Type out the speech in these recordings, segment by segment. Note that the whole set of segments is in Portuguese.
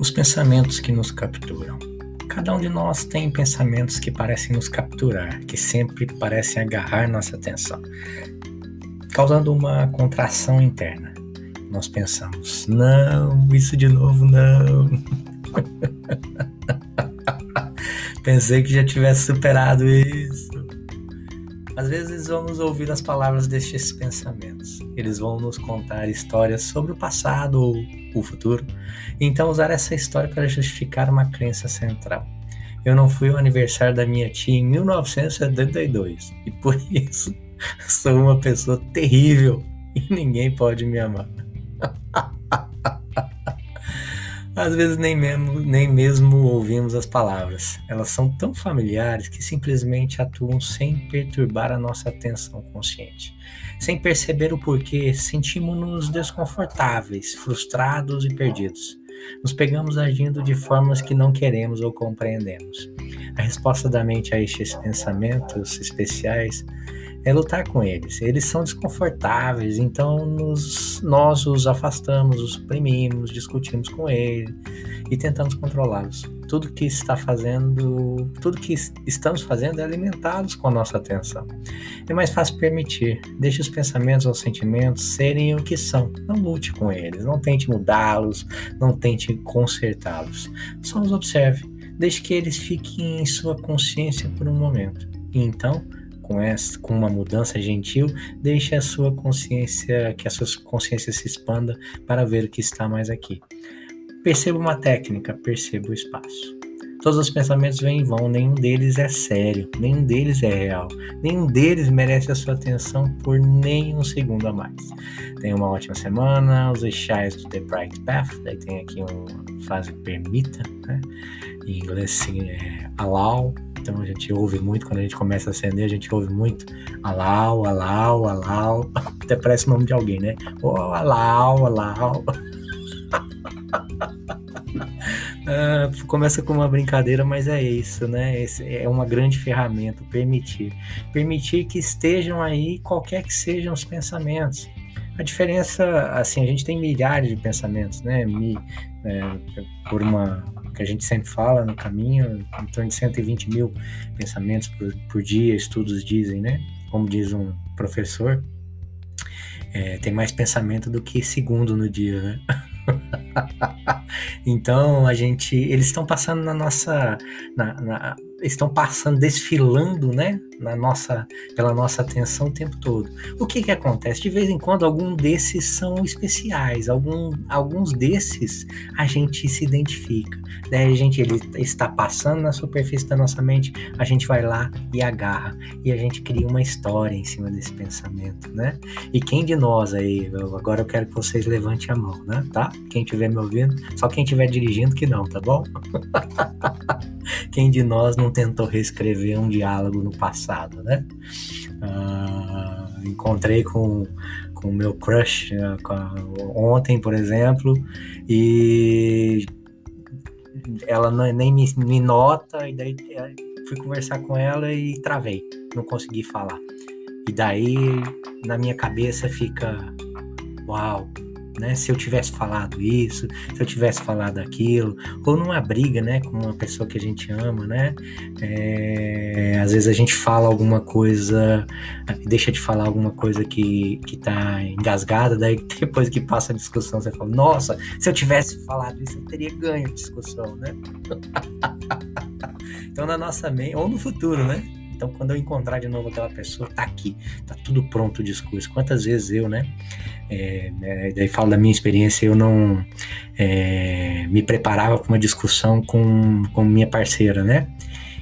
Os pensamentos que nos capturam. Cada um de nós tem pensamentos que parecem nos capturar, que sempre parecem agarrar nossa atenção, causando uma contração interna. Nós pensamos: não, isso de novo não. Pensei que já tivesse superado isso. Às vezes vamos ouvir as palavras destes pensamentos. Eles vão nos contar histórias sobre o passado ou o futuro, então usar essa história para justificar uma crença central. Eu não fui ao aniversário da minha tia em 1972 e por isso sou uma pessoa terrível e ninguém pode me amar. Às vezes nem mesmo, nem mesmo ouvimos as palavras. Elas são tão familiares que simplesmente atuam sem perturbar a nossa atenção consciente. Sem perceber o porquê, sentimos-nos desconfortáveis, frustrados e perdidos. Nos pegamos agindo de formas que não queremos ou compreendemos. A resposta da mente a estes pensamentos especiais é lutar com eles. Eles são desconfortáveis, então nos, nós os afastamos, os suprimimos, discutimos com eles e tentamos controlá-los. Tudo que está fazendo, tudo que estamos fazendo é alimentá-los com a nossa atenção. É mais fácil permitir. Deixe os pensamentos ou sentimentos serem o que são. Não lute com eles, não tente mudá-los, não tente consertá-los. Só os observe. Deixe que eles fiquem em sua consciência por um momento. E então, com, essa, com uma mudança gentil, deixe a sua consciência, que a sua consciência se expanda para ver o que está mais aqui. Perceba uma técnica, perceba o espaço. Todos os pensamentos vêm e vão, nenhum deles é sério, nenhum deles é real, nenhum deles merece a sua atenção por nem um segundo a mais. Tenha uma ótima semana, os eixais do The Bright Path, daí tem aqui uma frase permita, né? em inglês sim, é allow, então a gente ouve muito, quando a gente começa a acender, a gente ouve muito allow, allow, allow, até parece o nome de alguém, né? Oh, allow, allow. Ah, começa com uma brincadeira, mas é isso, né? Esse é uma grande ferramenta, permitir. Permitir que estejam aí qualquer que sejam os pensamentos. A diferença, assim, a gente tem milhares de pensamentos, né? Mi, é, por uma que a gente sempre fala no caminho, em torno de 120 mil pensamentos por, por dia, estudos dizem, né? Como diz um professor, é, tem mais pensamento do que segundo no dia, né? então a gente, eles estão passando na nossa, na, na, estão passando, desfilando, né, na nossa, pela nossa atenção o tempo todo. O que que acontece? De vez em quando, algum desses são especiais, algum, alguns desses a gente se identifica. Né? A gente ele está passando na superfície da nossa mente, a gente vai lá e agarra e a gente cria uma história em cima desse pensamento, né? E quem de nós aí, agora eu quero que vocês levantem a mão, né? Tá? Quem estiver me ouvindo, só quem estiver dirigindo que não, tá bom? quem de nós não tentou reescrever um diálogo no passado, né? Uh, encontrei com o meu crush uh, ontem, por exemplo, e ela não, nem me, me, nota, e daí é, fui conversar com ela e travei, não consegui falar. E daí na minha cabeça fica, uau, né? Se eu tivesse falado isso, se eu tivesse falado aquilo, ou numa briga, né, com uma pessoa que a gente ama, né? É, às vezes a gente fala alguma coisa, deixa de falar alguma coisa que, que tá engasgada, daí depois que passa a discussão você fala, nossa, se eu tivesse falado isso, eu teria ganho a discussão, né? então na nossa mente, ou no futuro, né? Então, quando eu encontrar de novo aquela pessoa, tá aqui, tá tudo pronto o discurso. Quantas vezes eu, né? É, é, daí falo da minha experiência, eu não é, me preparava para uma discussão com, com minha parceira, né?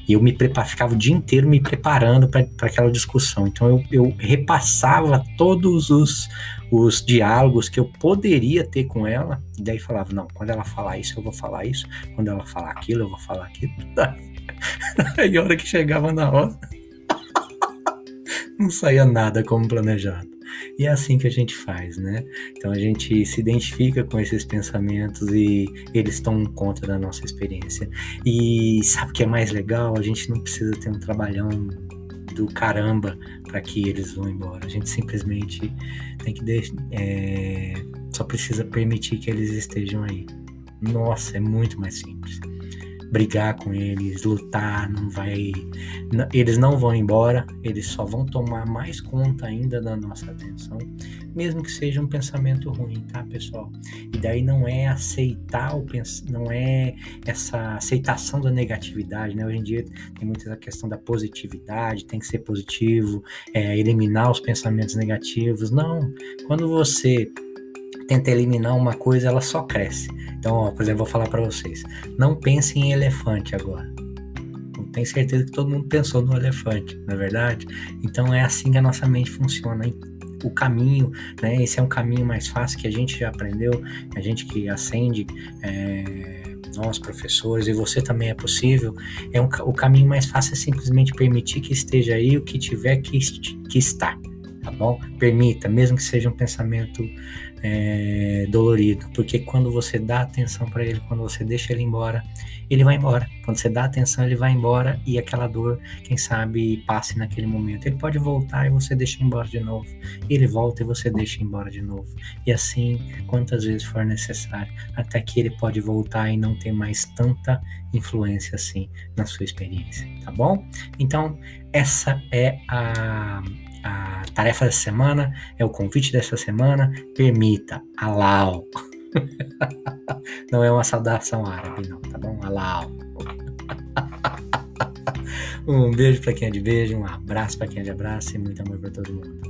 E eu me preparava, ficava o dia inteiro me preparando para aquela discussão. Então eu, eu repassava todos os, os diálogos que eu poderia ter com ela, e daí falava, não, quando ela falar isso, eu vou falar isso, quando ela falar aquilo, eu vou falar aquilo. Aí a hora que chegava na hora, não saía nada como planejado. E é assim que a gente faz, né? Então a gente se identifica com esses pensamentos e eles estão conta da nossa experiência. E sabe o que é mais legal? A gente não precisa ter um trabalhão do caramba para que eles vão embora. A gente simplesmente tem que deixar, é, só precisa permitir que eles estejam aí. Nossa, é muito mais simples brigar com eles, lutar, não vai. Eles não vão embora, eles só vão tomar mais conta ainda da nossa atenção, mesmo que seja um pensamento ruim, tá, pessoal? E daí não é aceitar o pens... não é essa aceitação da negatividade, né? Hoje em dia tem muita questão da positividade, tem que ser positivo, é, eliminar os pensamentos negativos. Não, quando você tenta eliminar uma coisa, ela só cresce. Então, ó, por exemplo, vou falar para vocês: não pense em elefante agora. Tenho certeza que todo mundo pensou no elefante, não é verdade? Então é assim que a nossa mente funciona. Hein? O caminho, né? Esse é um caminho mais fácil que a gente já aprendeu, a gente que acende. É nós professores e você também é possível, é um, o caminho mais fácil é simplesmente permitir que esteja aí o que tiver que, que estar, tá bom? Permita, mesmo que seja um pensamento é, dolorido, porque quando você dá atenção para ele, quando você deixa ele embora, ele vai embora. Quando você dá atenção, ele vai embora e aquela dor, quem sabe, passe naquele momento. Ele pode voltar e você deixa embora de novo. Ele volta e você deixa embora de novo. E assim, quantas vezes for necessário, até que ele pode voltar e não ter mais tanta influência assim na sua experiência, tá bom? Então, essa é a a tarefa dessa semana, é o convite dessa semana, permita, alau. não é uma saudação árabe, não, tá bom? Alau. um beijo para quem é de beijo, um abraço para quem é de abraço e muito amor para todo mundo.